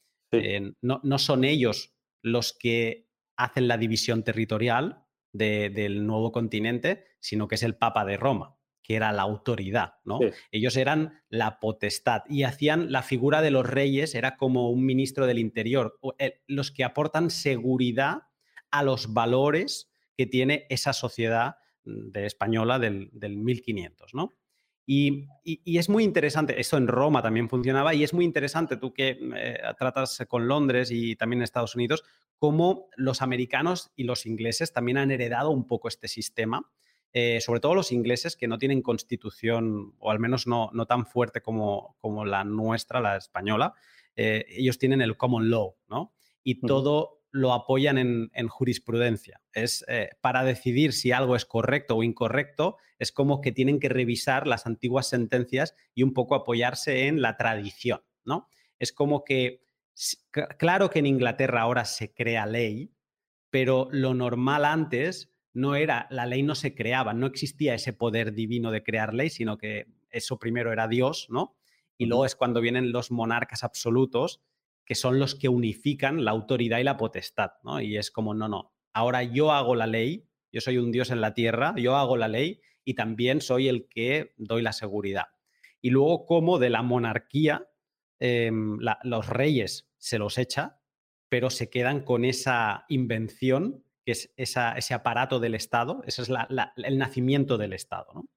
S1: no, no son ellos los que hacen la división territorial del nuevo continente, sino que es el Papa de Roma, que era la autoridad, ¿no? Ellos eran la potestad y hacían la figura de los reyes, era como un ministro del interior, eh, los que aportan seguridad a los valores que tiene esa sociedad mm, de española del, del 1500, ¿no? Y, es muy interesante, eso en Roma también funcionaba y es muy interesante, tú que eh, tratas con Londres y también en Estados Unidos, cómo los americanos y los ingleses también han heredado un poco este sistema. Eh, sobre todo los ingleses que no tienen constitución, o al menos no, no tan fuerte como, como la nuestra, la española, eh, ellos tienen el common law, ¿no? Y todo lo apoyan en, jurisprudencia. Es eh, para decidir si algo es correcto o incorrecto, es como que tienen que revisar las antiguas sentencias y un poco apoyarse en la tradición, ¿no? Es como que, claro que en Inglaterra ahora se crea ley, pero lo normal antes no era, la ley no se creaba, no existía ese poder divino de crear ley, sino que eso primero era Dios, ¿no? Y luego es cuando vienen los monarcas absolutos que son los que unifican la autoridad y la potestad, ¿no? Y es como, no, no, ahora yo hago la ley, yo soy un dios en la tierra, yo hago la ley y también soy el que doy la seguridad. Y luego como de la monarquía, em, los reyes se los echa, pero se quedan con esa invención, que es ese aparato del Estado, ese es el nacimiento del Estado. ¿no?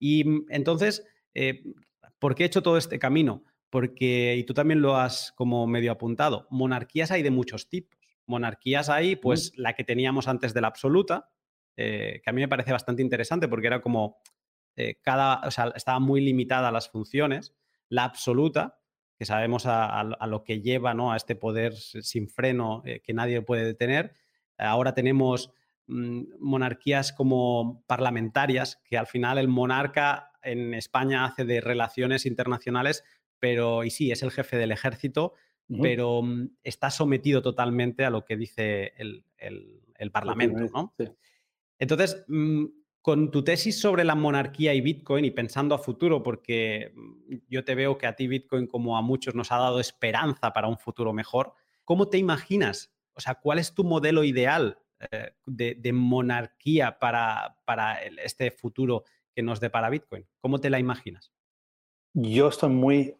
S1: Y mm, entonces, eh, ¿por qué he hecho todo este camino? Porque, y tú también lo has como medio apuntado, monarquías hay de muchos tipos. Monarquías hay, pues la que teníamos antes de la absoluta, eh, que a mí me parece bastante interesante porque era como eh, cada, o sea, estaba muy limitada a las funciones. La absoluta, que sabemos a, lo que lleva ¿no? a este poder sin freno eh, que nadie puede detener. Ahora tenemos mm, monarquías como parlamentarias, que al final el monarca en España hace de relaciones internacionales pero, y sí, es el jefe del ejército, pero mm, está sometido totalmente a lo que dice el, Parlamento, ¿no? Entonces, mm, con tu tesis sobre la monarquía y Bitcoin y pensando a futuro, porque mm, yo te veo que a ti Bitcoin, como a muchos, nos ha dado esperanza para un futuro mejor, ¿cómo te imaginas? O sea, ¿cuál es tu modelo ideal eh, de, monarquía para, para este futuro que nos depara Bitcoin? ¿Cómo te la imaginas?
S2: Yo estoy muy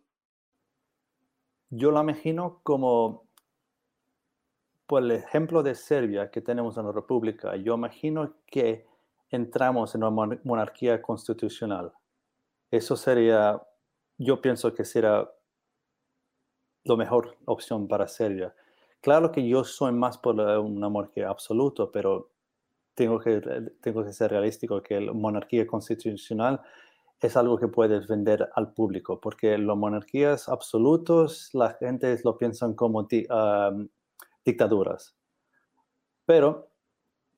S2: yo la imagino como, por el ejemplo de Serbia que tenemos en la República, yo imagino que entramos en una monarquía constitucional. Eso sería, yo pienso que será la mejor opción para Serbia. Claro que yo soy más por una monarquía absoluta, pero tengo que, tengo que ser realístico que la monarquía constitucional es algo que puedes vender al público, porque las monarquías absolutos, la gente lo piensan como dictaduras. Pero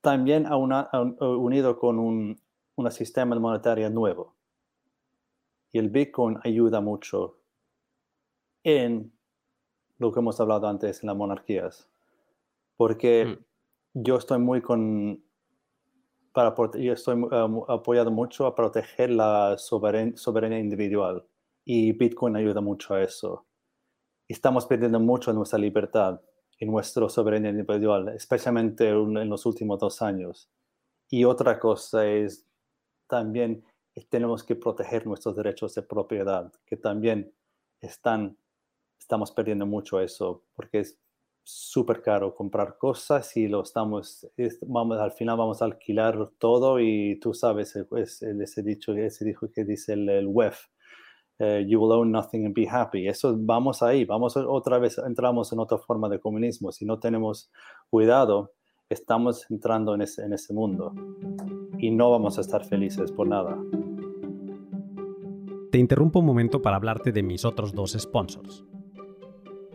S2: también ha unido con un, sistema monetario nuevo. Y el Bitcoin ayuda mucho en lo que hemos hablado antes en las monarquías. Porque mm. yo estoy muy con para, yo estoy um, apoyado mucho a proteger la soberanía individual y Bitcoin ayuda mucho a eso. Estamos perdiendo mucho nuestra libertad y nuestra soberanía individual, especialmente en los últimos dos años. Y otra cosa es también tenemos que proteger nuestros derechos de propiedad, que también están, estamos perdiendo mucho eso, porque es, súper caro comprar cosas y lo estamos, vamos, al final vamos a alquilar todo y tú sabes ese dicho, ese dijo que dice el, el WEF, eh, you will own nothing and be happy. Eso vamos ahí, vamos otra vez, entramos en otra forma de comunismo. Si no tenemos cuidado, estamos entrando en ese, en ese mundo y no vamos a estar felices por nada.
S1: Te interrumpo un momento para hablarte de mis otros dos sponsors.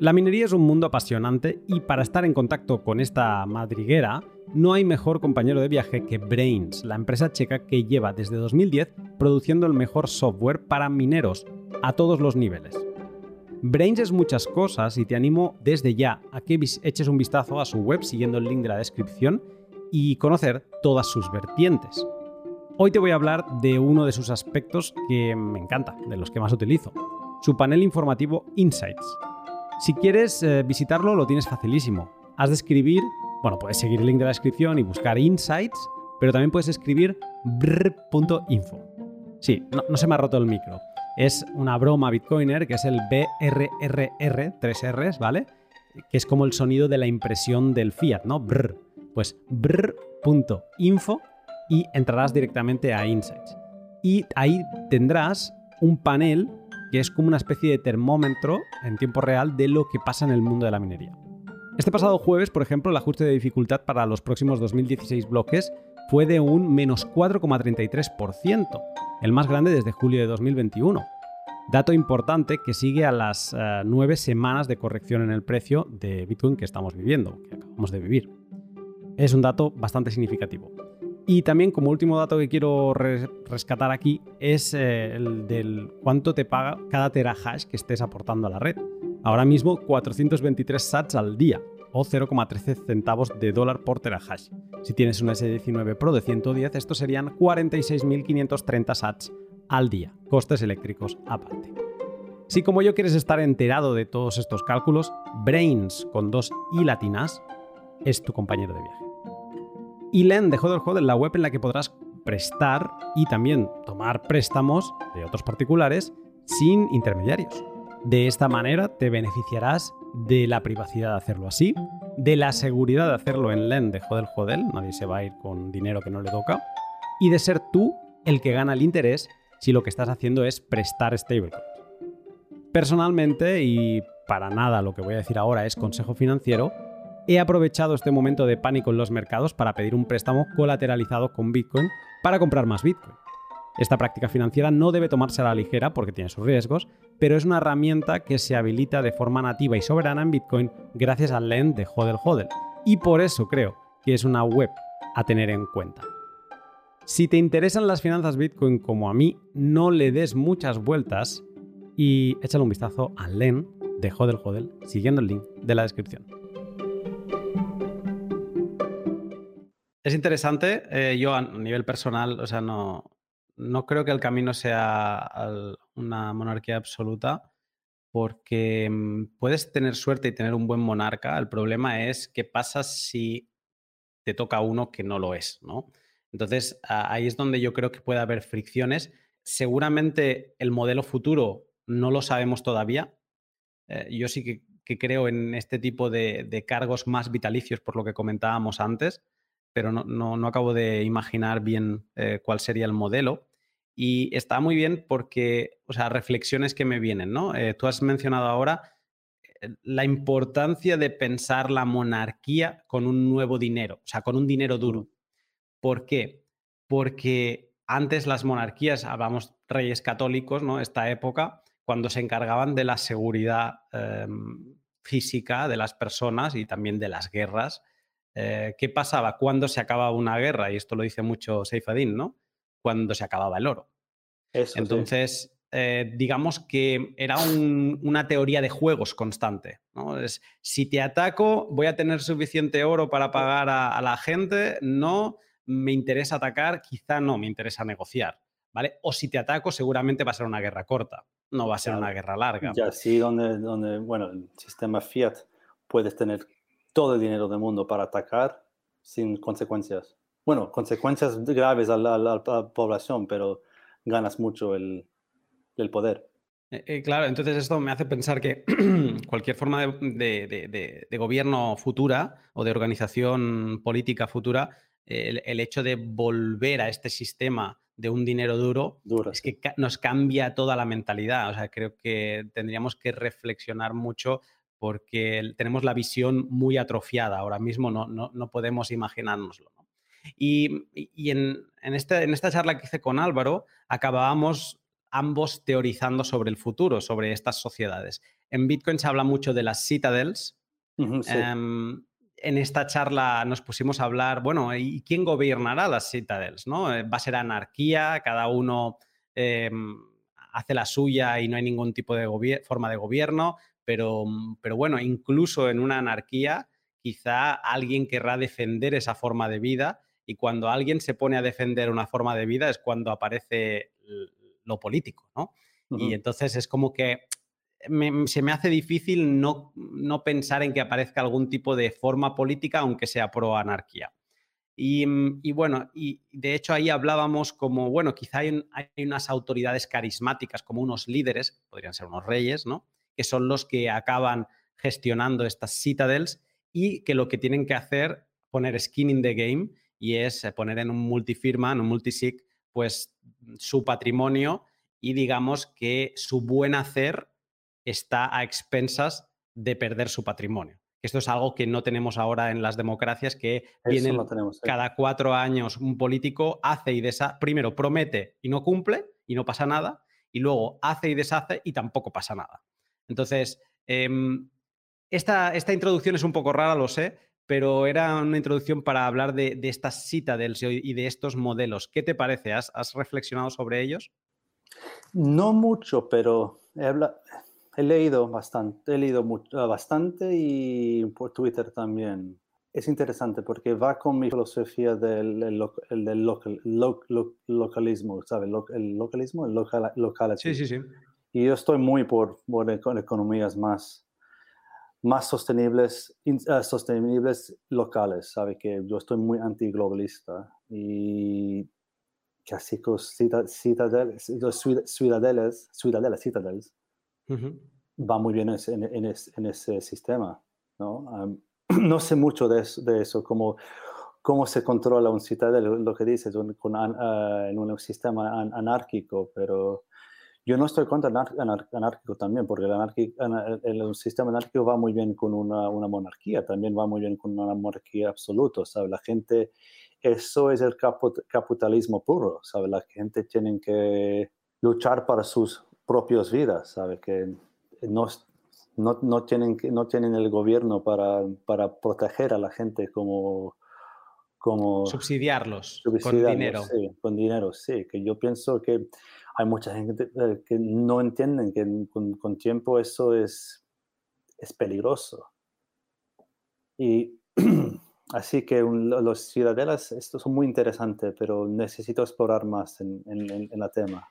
S1: La minería es un mundo apasionante y para estar en contacto con esta madriguera, no hay mejor compañero de viaje que Brains, la empresa checa que lleva desde 2010 produciendo el mejor software para mineros a todos los niveles. Brains es muchas cosas y te animo desde ya a que eches un vistazo a su web siguiendo el link de la descripción y conocer todas sus vertientes. Hoy te voy a hablar de uno de sus aspectos que me encanta, de los que más utilizo, su panel informativo Insights, si quieres eh, visitarlo, lo tienes facilísimo. Has de escribir, bueno, puedes seguir el link de la descripción y buscar insights, pero también puedes escribir brr.info. Sí, no, se me ha roto el micro. Es una broma bitcoiner que es el BRRR, tres R's, ¿vale? Que es como el sonido de la impresión del fiat, ¿no? Brr. Pues brr.info y entrarás directamente a Insights. y ahí tendrás un panel que es como una especie de termómetro en tiempo real de lo que pasa en el mundo de la minería. Este pasado jueves, por ejemplo, el ajuste de dificultad para los próximos 2016 bloques fue de un menos 4,33%, el más grande desde julio de 2021. Dato importante que sigue a las eh, nueve semanas de corrección en el precio de Bitcoin que estamos viviendo, que acabamos de vivir. Es un dato bastante significativo. Y también como último dato que quiero rescatar aquí es eh, el del cuánto te paga cada terahash que estés aportando a la red. Ahora mismo 423 sats al día o 0,13 centavos de dólar por terahash. Si tienes un S19 Pro de 110, estos serían 46.530 sats al día, costes eléctricos aparte. Si como yo quieres estar enterado de todos estos cálculos, Brains con dos i latinas es tu compañero de viaje. Y Len de Hodel Hodel, la web en la que podrás prestar y también tomar préstamos de otros particulares sin intermediarios. De esta manera te beneficiarás de la privacidad de hacerlo así, de la seguridad de hacerlo en LEN de Hodel, nadie se va a ir con dinero que no le toca, y de ser tú el que gana el interés si lo que estás haciendo es prestar stablecoins. Personalmente, y para nada lo que voy a decir ahora es consejo financiero, he aprovechado este momento de pánico en los mercados para pedir un préstamo colateralizado con Bitcoin para comprar más Bitcoin. Esta práctica financiera no debe tomarse a la ligera porque tiene sus riesgos, pero es una herramienta que se habilita de forma nativa y soberana en Bitcoin gracias al lend de Hodel Hodel. Y por eso creo que es una web a tener en cuenta. Si te interesan las finanzas Bitcoin como a mí, no le des muchas vueltas y échale un vistazo al LEN de Hodel Hodel siguiendo el link de la descripción. Es interesante, eh, yo a nivel personal, o sea, no, no creo que el camino sea una monarquía absoluta, porque mm, puedes tener suerte y tener un buen monarca. El problema es qué pasa si te toca uno que no lo es, ¿no? Entonces, ahí es donde yo creo que puede haber fricciones. Seguramente el modelo futuro no lo sabemos todavía. Eh, yo sí que, creo en este tipo de, cargos más vitalicios, por lo que comentábamos antes, pero no, acabo de imaginar bien eh, cuál sería el modelo. Y está muy bien porque, o sea, reflexiones que me vienen, ¿no? Eh, tú has mencionado ahora eh, la importancia de pensar la monarquía con un nuevo dinero, o sea, con un dinero duro. ¿Por qué? Porque antes las monarquías, hablamos reyes católicos, ¿no? Esta época, cuando se encargaban de la seguridad em, física de las personas y también de las guerras. Eh, ¿Qué pasaba cuando se acababa una guerra? Y esto lo dice mucho Seifadín, ¿no? cuando se acababa el oro. Entonces, eh, digamos que era una teoría de juegos constante. ¿no? Es, si te ataco, voy a tener suficiente oro para pagar a, la gente, no me interesa atacar, quizá no me interesa negociar. ¿Vale? O si te ataco, seguramente va a ser una guerra corta, no va a ser una guerra larga.
S2: Ya sí, donde, donde, bueno, el sistema fiat puedes tener todo el dinero del mundo para atacar sin consecuencias bueno, consecuencias graves a la, población, pero ganas mucho el, poder.
S1: Eh, eh, claro, entonces esto me hace pensar que cualquier forma de, gobierno futura o de organización política futura, el, hecho de volver a este sistema de un dinero duro, es que nos cambia toda la mentalidad. O sea, creo que tendríamos que reflexionar mucho porque tenemos la visión muy atrofiada. Ahora mismo no, no, no podemos imaginárnoslo. Y, este, en, esta charla que hice con Álvaro, acabábamos ambos teorizando sobre el futuro, sobre estas sociedades. En Bitcoin se habla mucho de las citadels. Em, en esta charla nos pusimos a hablar, bueno, ¿y quién gobernará las citadels? ¿no? Eh, ¿Va a ser anarquía? ¿Cada uno em, hace la suya y no hay ningún tipo de forma de gobierno? Pero, pero bueno, incluso en una anarquía, quizá alguien querrá defender esa forma de vida y cuando alguien se pone a defender una forma de vida es cuando aparece lo político, ¿no? Y entonces es como que se me hace difícil no, no, pensar en que aparezca algún tipo de forma política, aunque sea pro anarquía. Y, mm, bueno, y de hecho ahí hablábamos como, bueno, quizá hay, hay, unas autoridades carismáticas, como unos líderes, podrían ser unos reyes, ¿no? Que son los que acaban gestionando estas citadels y que lo que tienen que hacer, poner skin in the game y es eh, poner en un multifirma, en un multisig, pues su patrimonio y digamos que su buen hacer está a expensas de perder su patrimonio. Esto es algo que no tenemos ahora en las democracias, que vienen cada cuatro años un político hace y deshace, primero promete y no cumple y no pasa nada, y luego hace y deshace y tampoco pasa nada. Entonces, em, esta, esta, introducción es un poco rara, lo sé, pero era una introducción para hablar de, de estas citadels y de estos modelos. ¿Qué te parece? ¿Has, reflexionado sobre ellos?
S2: No mucho, pero he, leído bastante, he leído mucho, bastante y por Twitter también. Es interesante porque va con mi filosofía del, del localismo, ¿sabes? el localismo, el local,
S1: Sí, sí, sí.
S2: Y yo estoy muy por, por economías más, más sostenibles, uh, sostenibles locales, ¿sabe? Que yo estoy muy antiglobalista y casi con ciudadelas, ciudadelas, ciudadelas, va muy bien en, en, en, ese sistema, ¿no? no sé mucho de eso, de eso cómo, cómo se controla un citadel, lo que dices, con, uh, en un sistema anárquico, pero yo no estoy contra anar anárquico también, porque el, el, sistema anárquico va muy bien con una, una, monarquía, también va muy bien con una monarquía absoluta, ¿sabe? La gente, eso es el capitalismo puro, ¿sabe? La gente tiene que luchar para sus propias vidas, ¿sabe? Que no, no, no, tienen, no tienen el gobierno para, para proteger a la gente como... como
S1: subsidiarlos, subsidiarlos con dinero.
S2: Sí, con dinero, sí, que yo pienso que hay mucha gente eh, que no entienden que con, tiempo eso es, es peligroso. Y así que los ciudadelas, esto son muy interesantes, pero necesito explorar más en, en, la tema.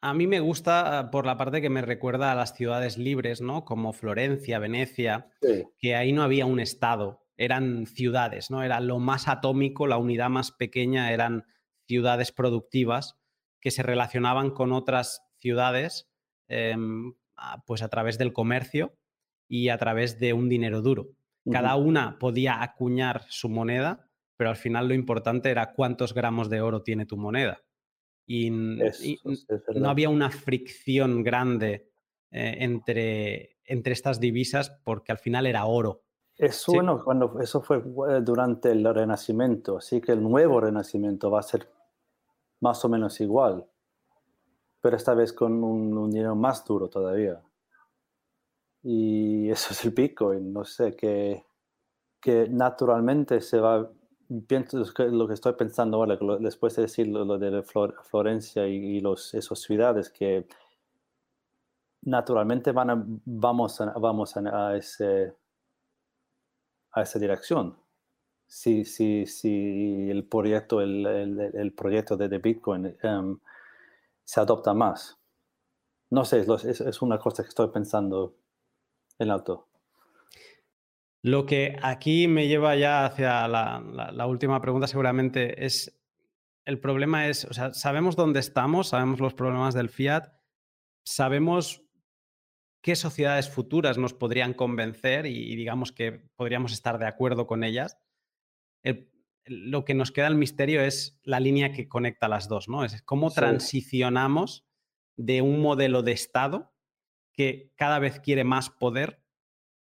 S1: A mí me gusta ah, por la parte que me recuerda a las ciudades libres, ¿no? Como Florencia, Venecia, que ahí no había un estado, eran ciudades, ¿no? Era lo más atómico, la unidad más pequeña eran ciudades productivas que se relacionaban con otras ciudades em, pues a través del comercio y a través de un dinero duro. Cada una podía acuñar su moneda, pero al final lo importante era cuántos gramos de oro tiene tu moneda. Y, no había una fricción grande eh, entre, entre estas divisas porque al final era oro.
S2: Eso, bueno, cuando, eso fue eh, durante el Renacimiento, así que el nuevo Renacimiento va a ser más o menos igual, pero esta vez con un, dinero más duro todavía. Y eso es el Bitcoin, no sé, que, que naturalmente se va, pienso lo que estoy pensando ahora, después de decir lo, de Florencia y, los, esas ciudades, que naturalmente van vamos, a, vamos a, ese, a esa dirección si, si, si el proyecto, el, el, proyecto de, Bitcoin em, se adopta más. No sé, es, es, una cosa que estoy pensando en alto.
S1: Lo que aquí me lleva ya hacia la, la, última pregunta seguramente es, el problema es, o sea, sabemos dónde estamos, sabemos los problemas del fiat, sabemos qué sociedades futuras nos podrían convencer y digamos que podríamos estar de acuerdo con ellas, lo que nos queda el misterio es la línea que conecta las dos, ¿no? Es cómo transicionamos de un modelo de Estado que cada vez quiere más poder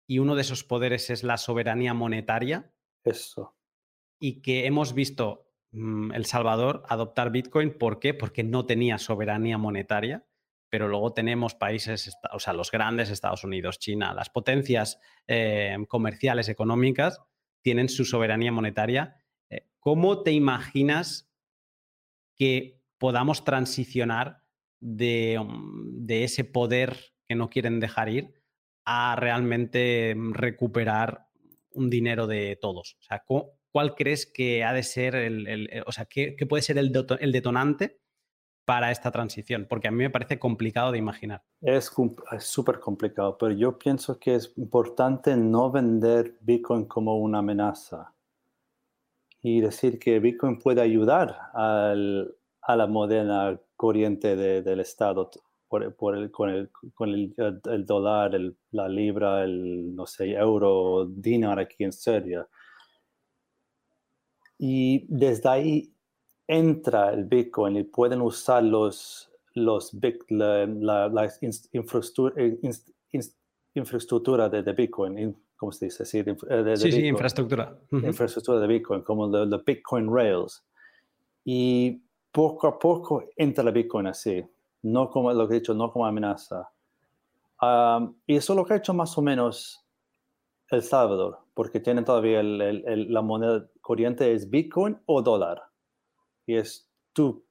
S1: y uno de esos poderes es la soberanía monetaria.
S2: Eso.
S1: Y que hemos visto mm, El Salvador adoptar Bitcoin. ¿Por qué? Porque no tenía soberanía monetaria pero luego tenemos países, o sea, los grandes Estados Unidos, China, las potencias eh, comerciales, económicas, tienen su soberanía monetaria. Eh, ¿Cómo te imaginas que podamos transicionar mm, de, ese poder que no quieren dejar ir a realmente mm, recuperar un dinero de todos? O sea, ¿cuál crees que ha de ser el, o sea, qué, puede ser el, detonante para esta transición? Porque a mí me parece complicado de imaginar.
S2: Es súper complicado, pero yo pienso que es importante no vender Bitcoin como una amenaza y decir que Bitcoin puede ayudar al, a la moderna corriente del Estado por, por el, con, el, con el, el dólar, la libra, el, no sé, euro, dinar aquí en Serbia. Y desde ahí entra el Bitcoin y pueden usar los, los la, la, infraestructura, infraestructura de, Bitcoin, ¿cómo se dice?
S1: Sí, de, sí, infraestructura.
S2: Infraestructura de Bitcoin, como los Bitcoin Rails. Y poco a poco entra el Bitcoin así, no como lo que he dicho, no como amenaza. y eso es lo que ha hecho más o menos El Salvador, porque tienen todavía la moneda corriente es Bitcoin o dólar. Y es tú,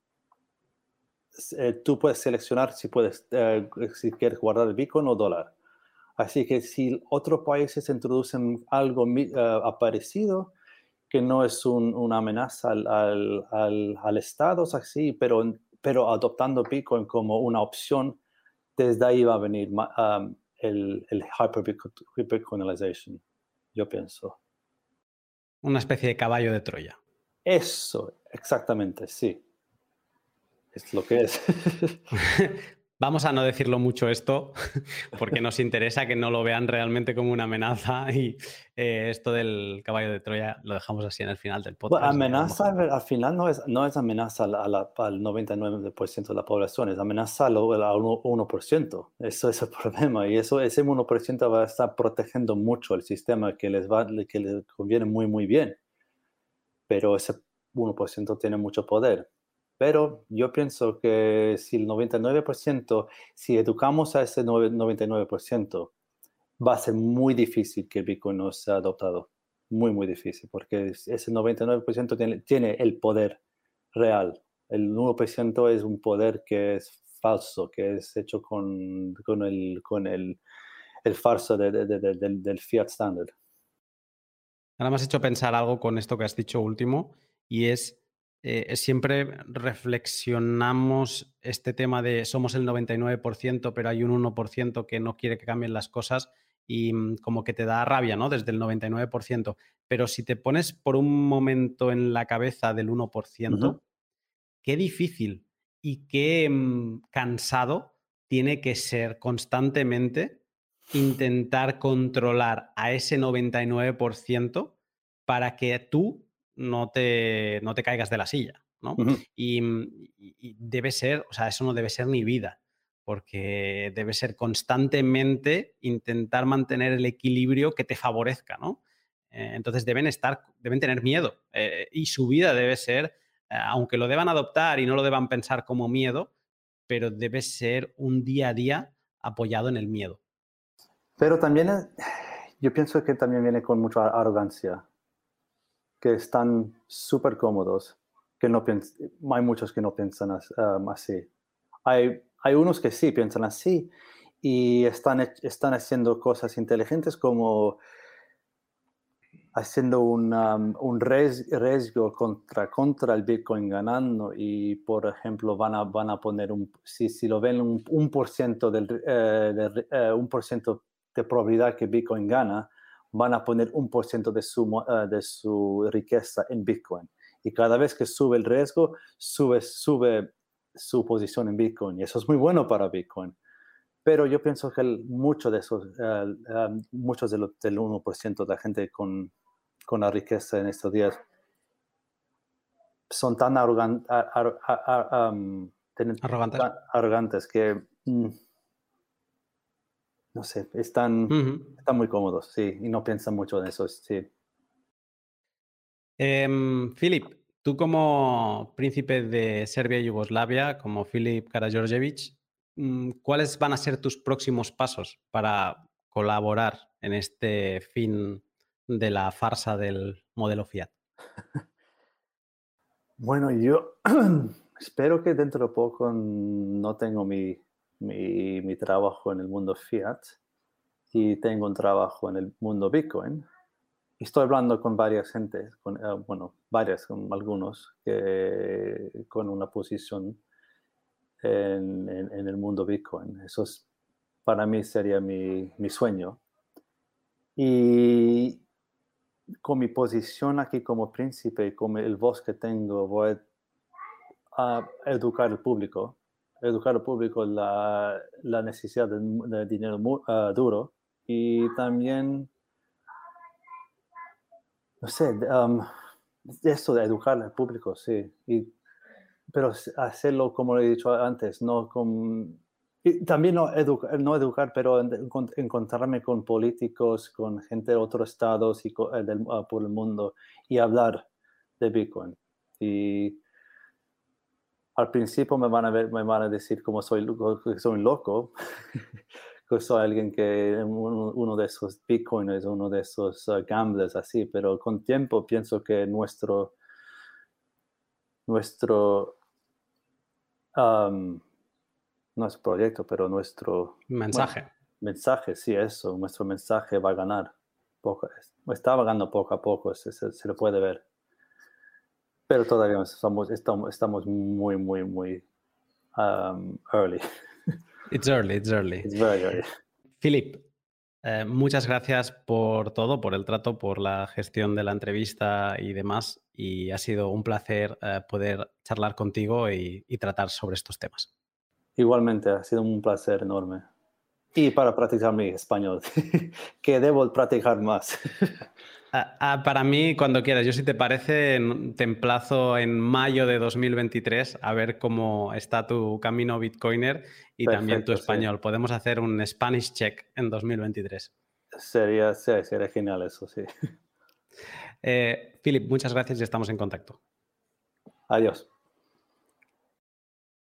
S2: eh, tú puedes seleccionar si, puedes, eh, si quieres guardar el Bitcoin o dólar. Así que si otros países introducen algo uh, parecido, que no es una amenaza al, al, al, Estado, así, pero, pero adoptando Bitcoin como una opción, desde ahí va a venir um, el, el hyper-Bitcoinization, yo pienso.
S1: Una especie de caballo de Troya.
S2: Eso, exactamente, sí. Es lo que es.
S1: Vamos a no decirlo mucho esto, porque nos interesa que no lo vean realmente como una amenaza y eh, esto del caballo de Troya lo dejamos así en el final del podcast.
S2: amenaza al final no es, no es amenaza al 99% de la población, es amenaza al 1%. Eso es el problema y eso, ese 1% va a estar protegiendo mucho el sistema que les, va, que les conviene muy, muy bien. Pero ese 1% tiene mucho poder. Pero yo pienso que si el 99%, si educamos a ese 99%, va a ser muy difícil que Bitcoin no sea adoptado. Muy, muy difícil, porque ese 99% tiene, tiene el poder real. El 1% es un poder que es falso, que es hecho con, con el, con el, el farso de, de, del, del fiat standard.
S1: Ahora me has hecho pensar algo con esto que has dicho último, y es eh, siempre reflexionamos este tema de somos el 99%, pero hay un 1% que no quiere que cambien las cosas y mm, como que te da rabia, ¿no? Desde el 99%. Pero si te pones por un momento en la cabeza del 1%, qué difícil y qué mm, cansado tiene que ser constantemente intentar controlar a ese 99% para que tú no te, no te caigas de la silla, ¿no? Mm, y, debe ser, o sea, eso no debe ser ni vida, porque debe ser constantemente intentar mantener el equilibrio que te favorezca, ¿no? Eh, entonces deben estar, deben tener miedo eh, y su vida debe ser, eh, aunque lo deban adoptar y no lo deban pensar como miedo, pero debe ser un día a día apoyado en el miedo.
S2: Pero también yo pienso que también viene con mucha arrogancia que están súper cómodos, que no hay muchos que no piensan um, así. Hay, hay unos que sí piensan así y están, están haciendo cosas inteligentes como haciendo un, um, un riesgo contra, contra el Bitcoin ganando y, por ejemplo, van a, van a poner, un, si, si lo ven, un, un por ciento del, eh, eh, un por ciento de probabilidad que Bitcoin gana, van a poner un por ciento de su, uh, de su riqueza en Bitcoin. Y cada vez que sube el riesgo, sube, sube su posición en Bitcoin. Y eso es muy bueno para Bitcoin. Pero yo pienso que mucho de esos, uh, uh, muchos de del 1% de la gente con, con la riqueza en estos días son tan arrogan, ar, ar, um,
S1: arrogantes.
S2: arrogantes que... Mm, no sé, están, están muy cómodos, sí, y no piensan mucho en eso, sí.
S1: Philip, tú como príncipe de Serbia y Yugoslavia, como Filip Karađorđević, mm, ¿cuáles van a ser tus próximos pasos para colaborar en este fin de la farsa del modelo Fiat?
S2: Bueno, yo espero que dentro de poco no tengo mi mi, mi, trabajo en el mundo fiat y tengo un trabajo en el mundo Bitcoin. Estoy hablando con varias gente, con, eh, bueno, varias, con algunos, que, con una posición en, en, el mundo Bitcoin. Eso es, para mí sería mi, mi sueño. Y con mi posición aquí como príncipe y con el voz que tengo, voy a educar al público educar al público la, la necesidad de, dinero uh, duro y también, no sé, um, esto de educar al público, sí. Y pero hacerlo como he dicho antes, no con... Y también no, no educar, pero encontrarme con políticos, con gente de otros estados y eh, del, ah, por el mundo y hablar de Bitcoin. Y al principio me van a, ver, me van a decir como soy, soy un loco, que soy alguien que uno, de esos bitcoiners, uno de esos uh, gamblers así, pero con tiempo pienso que nuestro, nuestro um, no es proyecto, pero nuestro
S1: mensaje.
S2: mensaje, sí, eso, nuestro mensaje va a ganar. Poco, está ganando poco a poco, se, se, le puede ver. Pero todavía estamos, estamos, estamos muy, muy, muy um, early.
S1: It's early, it's early.
S2: It's very early.
S1: Philip, eh, muchas gracias por todo, por el trato, por la gestión de la entrevista y demás. Y ha sido un placer eh, poder charlar contigo y, y tratar sobre estos temas.
S2: Igualmente, ha sido un placer enorme. Y para practicar mi español, que debo practicar más.
S1: Ah, ah, para mí, cuando quieras, yo si te parece, te emplazo en mayo de 2023 a ver cómo está tu camino Bitcoiner y también tu español. Podemos hacer un Spanish check en 2023.
S2: Sería, sería genial eso, sí.
S1: Eh, Philip, muchas gracias y estamos en contacto.
S2: Adiós.